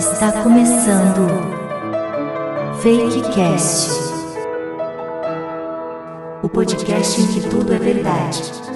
Está começando Fakecast, o podcast em que tudo é verdade.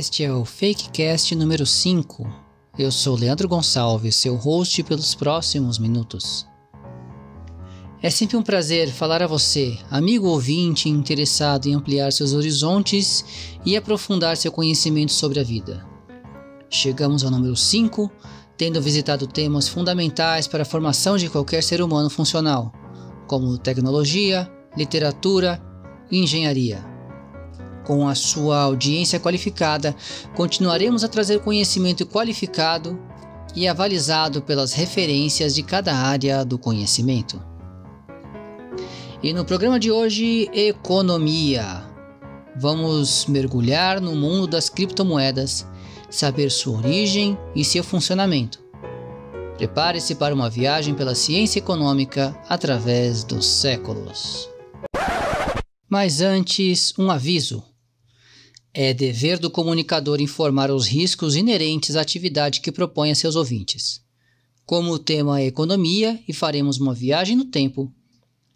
Este é o Fakecast número 5. Eu sou Leandro Gonçalves, seu host pelos próximos minutos. É sempre um prazer falar a você, amigo ouvinte interessado em ampliar seus horizontes e aprofundar seu conhecimento sobre a vida. Chegamos ao número 5, tendo visitado temas fundamentais para a formação de qualquer ser humano funcional, como tecnologia, literatura e engenharia. Com a sua audiência qualificada, continuaremos a trazer conhecimento qualificado e avalizado pelas referências de cada área do conhecimento. E no programa de hoje, economia. Vamos mergulhar no mundo das criptomoedas, saber sua origem e seu funcionamento. Prepare-se para uma viagem pela ciência econômica através dos séculos. Mas antes, um aviso. É dever do comunicador informar os riscos inerentes à atividade que propõe a seus ouvintes. Como o tema é economia e faremos uma viagem no tempo,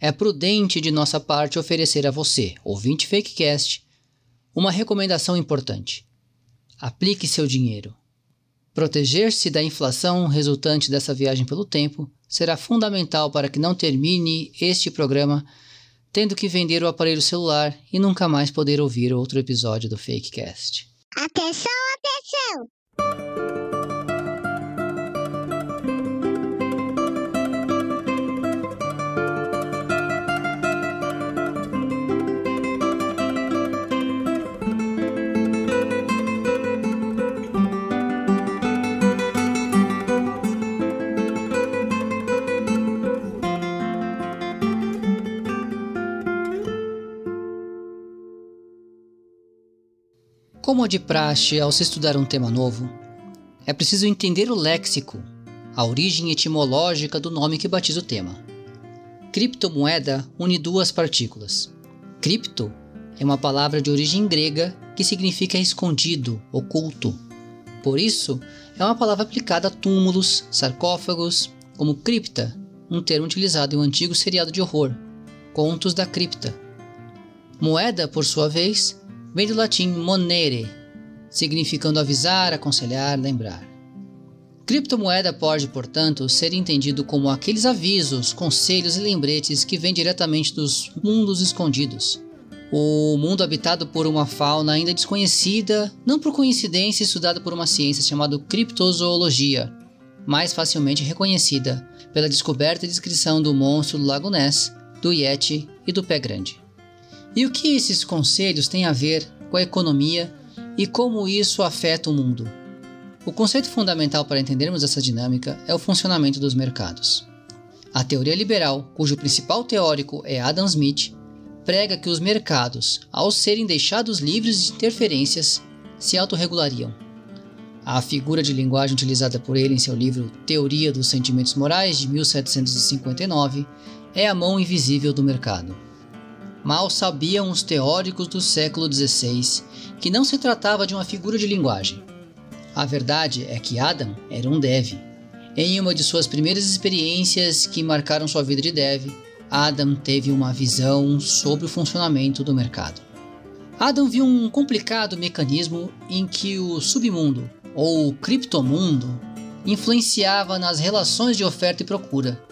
é prudente de nossa parte oferecer a você, ouvinte Fakecast, uma recomendação importante. Aplique seu dinheiro. Proteger-se da inflação resultante dessa viagem pelo tempo será fundamental para que não termine este programa tendo que vender o aparelho celular e nunca mais poder ouvir outro episódio do Fakecast. Atenção, atenção! Como de praxe ao se estudar um tema novo, é preciso entender o léxico, a origem etimológica do nome que batiza o tema. Criptomoeda une duas partículas. Cripto é uma palavra de origem grega que significa escondido, oculto. Por isso, é uma palavra aplicada a túmulos, sarcófagos, como cripta, um termo utilizado em um antigo seriado de horror, Contos da Cripta. Moeda, por sua vez, vem do latim monere, significando avisar, aconselhar, lembrar. Criptomoeda pode, portanto, ser entendido como aqueles avisos, conselhos e lembretes que vêm diretamente dos mundos escondidos. O mundo habitado por uma fauna ainda desconhecida, não por coincidência estudada por uma ciência chamada criptozoologia, mais facilmente reconhecida pela descoberta e descrição do monstro do Lago Ness, do Yeti e do Pé Grande. E o que esses conselhos têm a ver com a economia e como isso afeta o mundo? O conceito fundamental para entendermos essa dinâmica é o funcionamento dos mercados. A teoria liberal, cujo principal teórico é Adam Smith, prega que os mercados, ao serem deixados livres de interferências, se autorregulariam. A figura de linguagem utilizada por ele em seu livro Teoria dos Sentimentos Morais, de 1759, é a mão invisível do mercado. Mal sabiam os teóricos do século XVI que não se tratava de uma figura de linguagem. A verdade é que Adam era um dev. Em uma de suas primeiras experiências que marcaram sua vida de dev, Adam teve uma visão sobre o funcionamento do mercado. Adam viu um complicado mecanismo em que o submundo, ou criptomundo, influenciava nas relações de oferta e procura.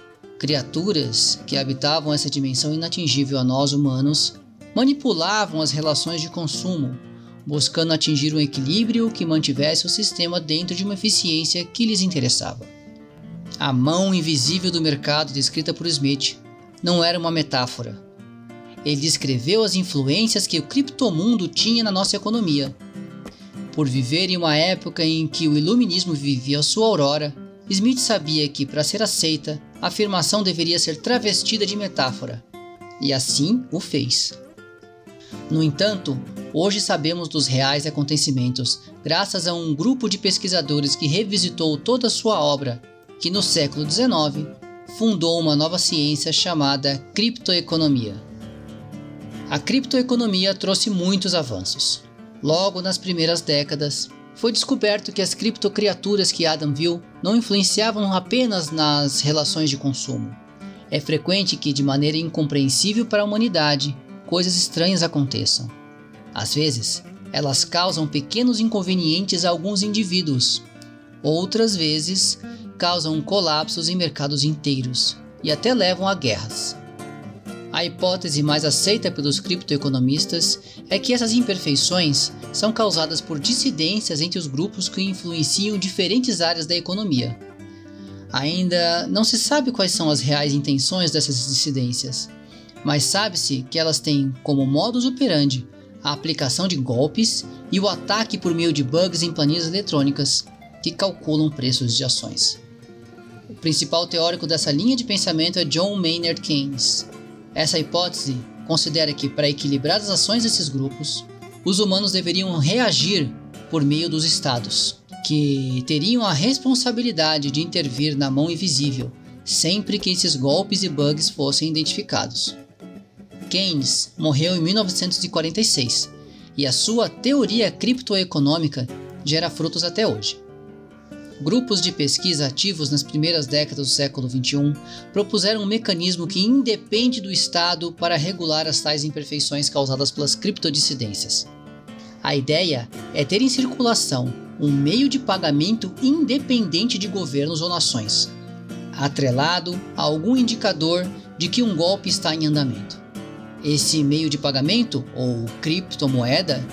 Criaturas que habitavam essa dimensão inatingível a nós humanos manipulavam as relações de consumo, buscando atingir um equilíbrio que mantivesse o sistema dentro de uma eficiência que lhes interessava. A mão invisível do mercado descrita por Smith não era uma metáfora. Ele descreveu as influências que o criptomundo tinha na nossa economia. Por viver em uma época em que o iluminismo vivia sua aurora, Smith sabia que, para ser aceita, a afirmação deveria ser travestida de metáfora. E assim o fez. No entanto, hoje sabemos dos reais acontecimentos graças a um grupo de pesquisadores que revisitou toda sua obra, que no século XIX fundou uma nova ciência chamada criptoeconomia. A criptoeconomia trouxe muitos avanços. Logo nas primeiras décadas, foi descoberto que as criptocriaturas que Adam viu não influenciavam apenas nas relações de consumo. É frequente que, de maneira incompreensível para a humanidade, coisas estranhas aconteçam. Às vezes, elas causam pequenos inconvenientes a alguns indivíduos. Outras vezes, causam colapsos em mercados inteiros e até levam a guerras. A hipótese mais aceita pelos criptoeconomistas é que essas imperfeições são causadas por dissidências entre os grupos que influenciam diferentes áreas da economia. Ainda não se sabe quais são as reais intenções dessas dissidências, mas sabe-se que elas têm como modus operandi a aplicação de golpes e o ataque por meio de bugs em planilhas eletrônicas que calculam preços de ações. O principal teórico dessa linha de pensamento é John Maynard Keynes, essa hipótese considera que, para equilibrar as ações desses grupos, os humanos deveriam reagir por meio dos estados, que teriam a responsabilidade de intervir na mão invisível sempre que esses golpes e bugs fossem identificados. Keynes morreu em 1946 e a sua teoria criptoeconômica gera frutos até hoje. Grupos de pesquisa ativos nas primeiras décadas do século XXI propuseram um mecanismo que independe do Estado para regular as tais imperfeições causadas pelas criptodissidências. A ideia é ter em circulação um meio de pagamento independente de governos ou nações, atrelado a algum indicador de que um golpe está em andamento. Esse meio de pagamento, ou criptomoeda,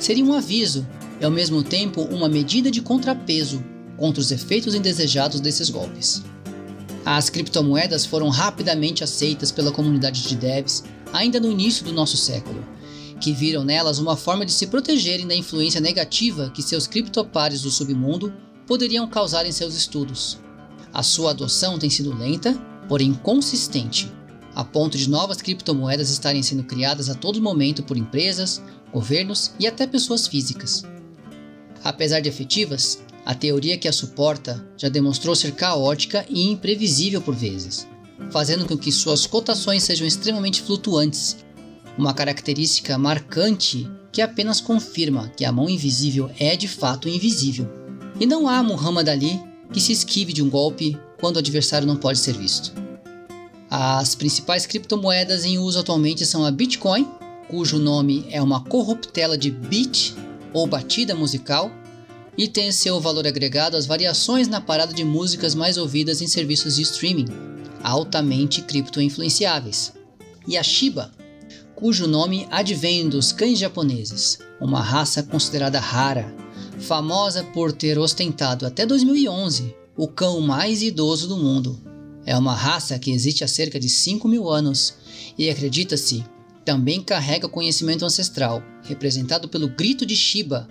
seria um aviso e ao mesmo tempo uma medida de contrapeso contra os efeitos indesejados desses golpes. As criptomoedas foram rapidamente aceitas pela comunidade de devs ainda no início do nosso século, que viram nelas uma forma de se protegerem da influência negativa que seus criptopares do submundo poderiam causar em seus estudos. A sua adoção tem sido lenta, porém consistente, a ponto de novas criptomoedas estarem sendo criadas a todo momento por empresas, governos e até pessoas físicas. Apesar de efetivas, a teoria que a suporta já demonstrou ser caótica e imprevisível por vezes, fazendo com que suas cotações sejam extremamente flutuantes, uma característica marcante que apenas confirma que a mão invisível é de fato invisível. E não há Muhammad Ali que se esquive de um golpe quando o adversário não pode ser visto. As principais criptomoedas em uso atualmente são a Bitcoin, cujo nome é uma corruptela de bit ou batida musical, e tem seu valor agregado às variações na parada de músicas mais ouvidas em serviços de streaming, altamente cripto-influenciáveis. E a Shiba, cujo nome advém dos cães japoneses, uma raça considerada rara, famosa por ter ostentado até 2011 o cão mais idoso do mundo. É uma raça que existe há cerca de 5 mil anos e acredita-se também carrega conhecimento ancestral, representado pelo grito de Shiba,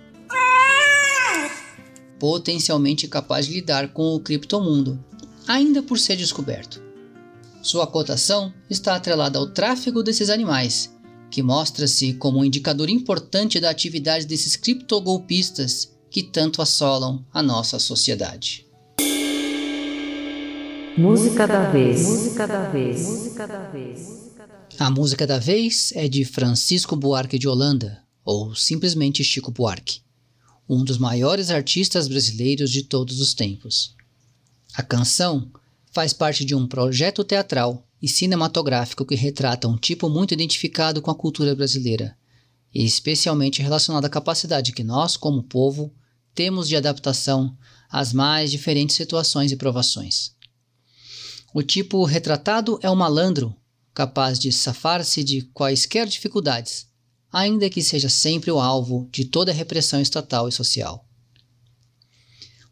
potencialmente capaz de lidar com o criptomundo, ainda por ser descoberto. Sua cotação está atrelada ao tráfego desses animais, que mostra-se como um indicador importante da atividade desses criptogolpistas que tanto assolam a nossa sociedade. Música da vez. Música da vez. Música da vez. A música da vez é de Francisco Buarque de Holanda, ou simplesmente Chico Buarque um dos maiores artistas brasileiros de todos os tempos. A canção faz parte de um projeto teatral e cinematográfico que retrata um tipo muito identificado com a cultura brasileira, e especialmente relacionado à capacidade que nós, como povo, temos de adaptação às mais diferentes situações e provações. O tipo retratado é o malandro, capaz de safar-se de quaisquer dificuldades, ainda que seja sempre o alvo de toda repressão estatal e social.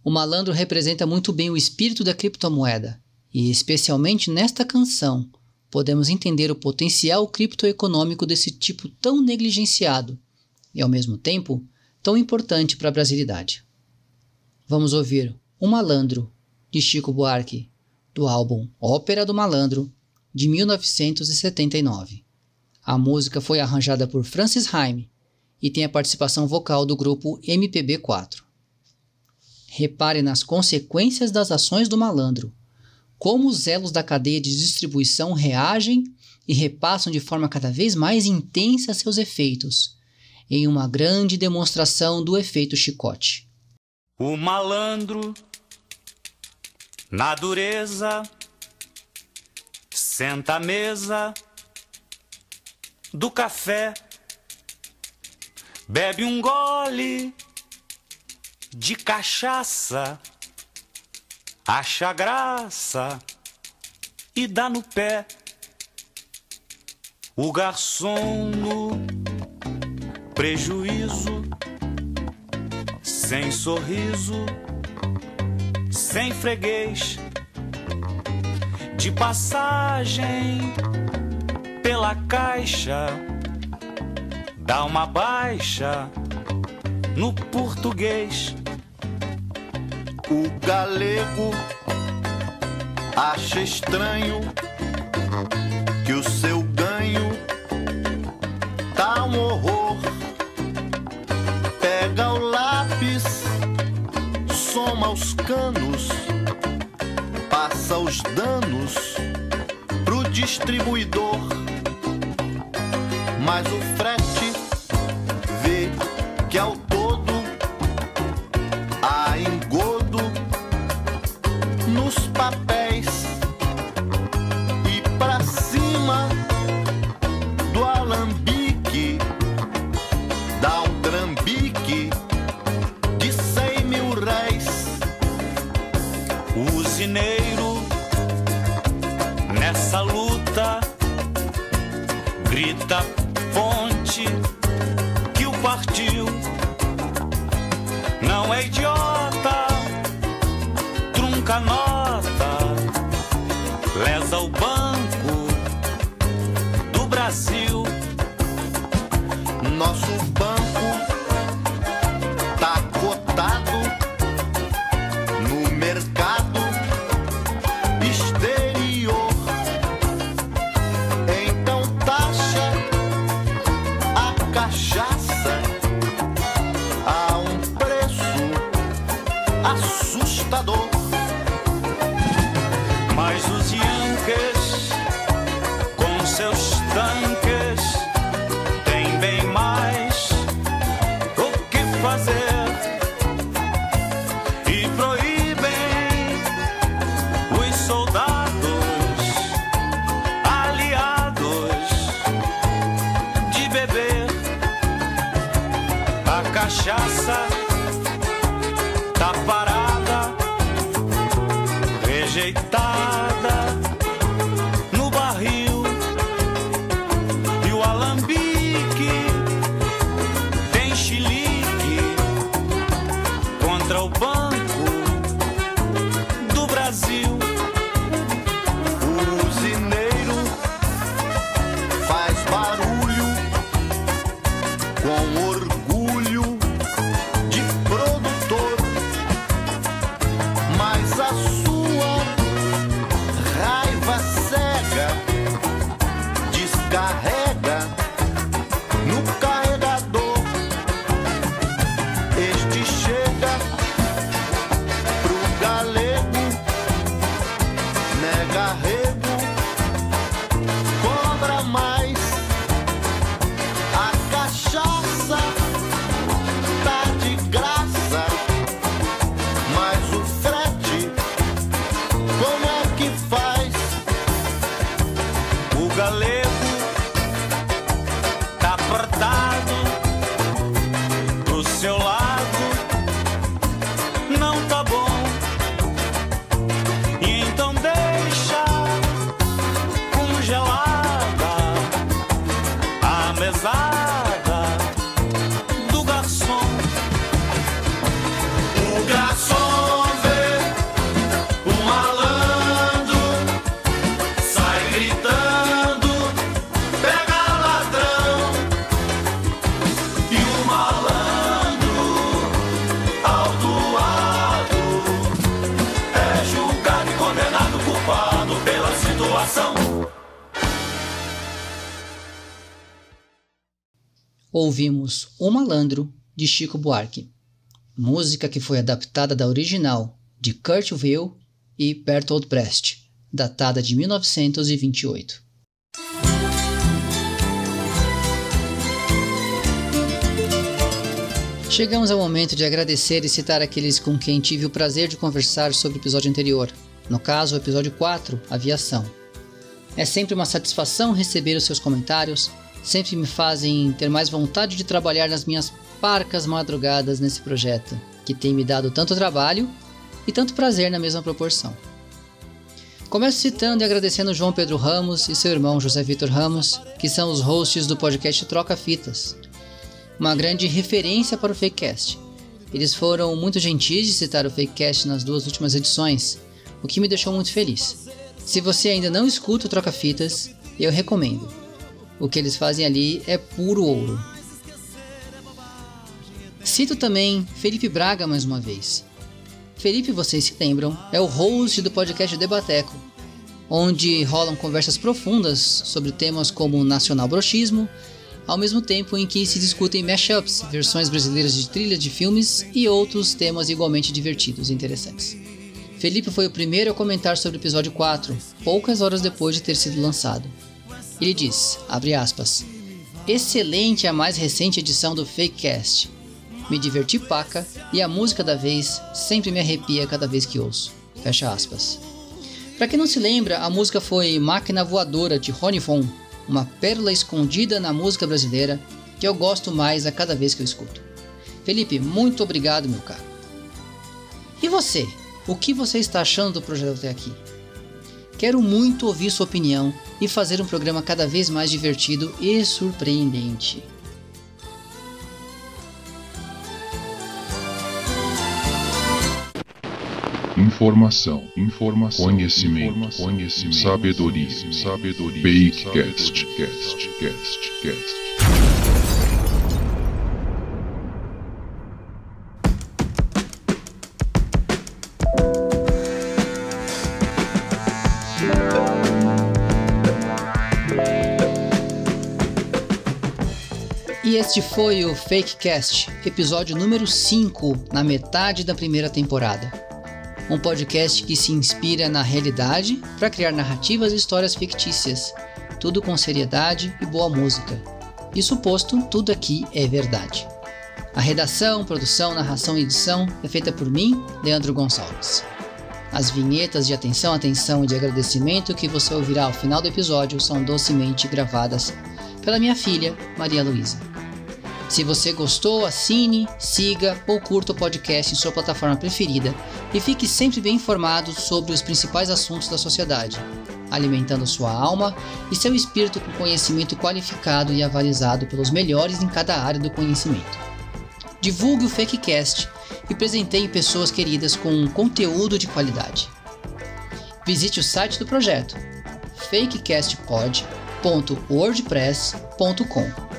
O malandro representa muito bem o espírito da criptomoeda, e especialmente nesta canção, podemos entender o potencial criptoeconômico desse tipo tão negligenciado e, ao mesmo tempo, tão importante para a brasilidade. Vamos ouvir O Malandro, de Chico Buarque, do álbum Ópera do Malandro, de 1979. A música foi arranjada por Francis Haime e tem a participação vocal do grupo MPB4. Repare nas consequências das ações do malandro, como os elos da cadeia de distribuição reagem e repassam de forma cada vez mais intensa seus efeitos, em uma grande demonstração do efeito chicote. O malandro, na dureza, senta à mesa do café, bebe um gole de cachaça, acha graça e dá no pé. O garçom no prejuízo, sem sorriso, sem freguês, de passagem pela caixa, dá uma baixa no português. O galego acha estranho que o seu ganho tá um horror. Pega o lápis, soma os canos, passa os danos pro distribuidor. Mas o frete vê que ao todo há engodo nos papéis e pra cima do alambique dá um trambique de cem mil réis. O usineiro nessa luta grita fonte que o partiu. Não é idiota cachaça. Tá parada rejeitada ouvimos O Malandro, de Chico Buarque, música que foi adaptada da original de Kurt Weill e Bertolt Brecht, datada de 1928. Chegamos ao momento de agradecer e citar aqueles com quem tive o prazer de conversar sobre o episódio anterior, no caso, o episódio 4, Aviação. É sempre uma satisfação receber os seus comentários, sempre me fazem ter mais vontade de trabalhar nas minhas parcas madrugadas nesse projeto, que tem me dado tanto trabalho e tanto prazer na mesma proporção. Começo citando e agradecendo João Pedro Ramos e seu irmão José Vitor Ramos, que são os hosts do podcast Troca Fitas, uma grande referência para o Fakecast. Eles foram muito gentis de citar o Fakecast nas duas últimas edições, o que me deixou muito feliz. Se você ainda não escuta o Troca Fitas, eu recomendo. O que eles fazem ali é puro ouro. Cito também Felipe Braga mais uma vez. Felipe, vocês se lembram, é o host do podcast Debateco, onde rolam conversas profundas sobre temas como nacional brochismo, ao mesmo tempo em que se discutem mashups, versões brasileiras de trilha de filmes e outros temas igualmente divertidos e interessantes. Felipe foi o primeiro a comentar sobre o episódio 4, poucas horas depois de ter sido lançado. Ele diz, abre aspas, Excelente a mais recente edição do Fakecast. Me diverti paca e a música da vez sempre me arrepia cada vez que ouço. Fecha aspas. Para quem não se lembra, a música foi Máquina Voadora de Rony Von, uma pérola escondida na música brasileira que eu gosto mais a cada vez que eu escuto. Felipe, muito obrigado, meu caro. E você? O que você está achando do projeto até aqui? Quero muito ouvir sua opinião e fazer um programa cada vez mais divertido e surpreendente. Informação, informação, conhecimento, informação, conhecimento, sabedoria, sabedoria, Fakecast, cast, cast, cast. E este foi o Fakecast, episódio número 5, na metade da primeira temporada. Um podcast que se inspira na realidade para criar narrativas e histórias fictícias, tudo com seriedade e boa música. Isso posto, tudo aqui é verdade. A redação, produção, narração e edição é feita por mim, Leandro Gonçalves. As vinhetas de atenção, atenção e de agradecimento que você ouvirá ao final do episódio são docemente gravadas pela minha filha, Maria Luísa. Se você gostou, assine, siga ou curta o podcast em sua plataforma preferida e fique sempre bem informado sobre os principais assuntos da sociedade, alimentando sua alma e seu espírito com conhecimento qualificado e avalizado pelos melhores em cada área do conhecimento. Divulgue o Fakecast e presenteie pessoas queridas com conteúdo de qualidade. Visite o site do projeto fakecastpod.wordpress.com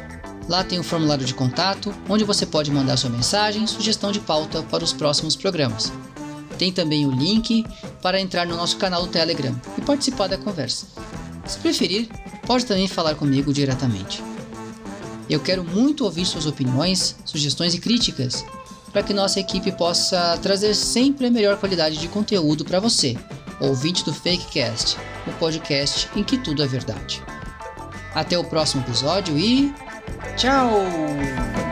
Lá tem o formulário de contato, onde você pode mandar sua mensagem sugestão de pauta para os próximos programas. Tem também o link para entrar no nosso canal do Telegram e participar da conversa. Se preferir, pode também falar comigo diretamente. Eu quero muito ouvir suas opiniões, sugestões e críticas, para que nossa equipe possa trazer sempre a melhor qualidade de conteúdo para você, ouvinte do Fakecast, o podcast em que tudo é verdade. Até o próximo episódio e Tchau!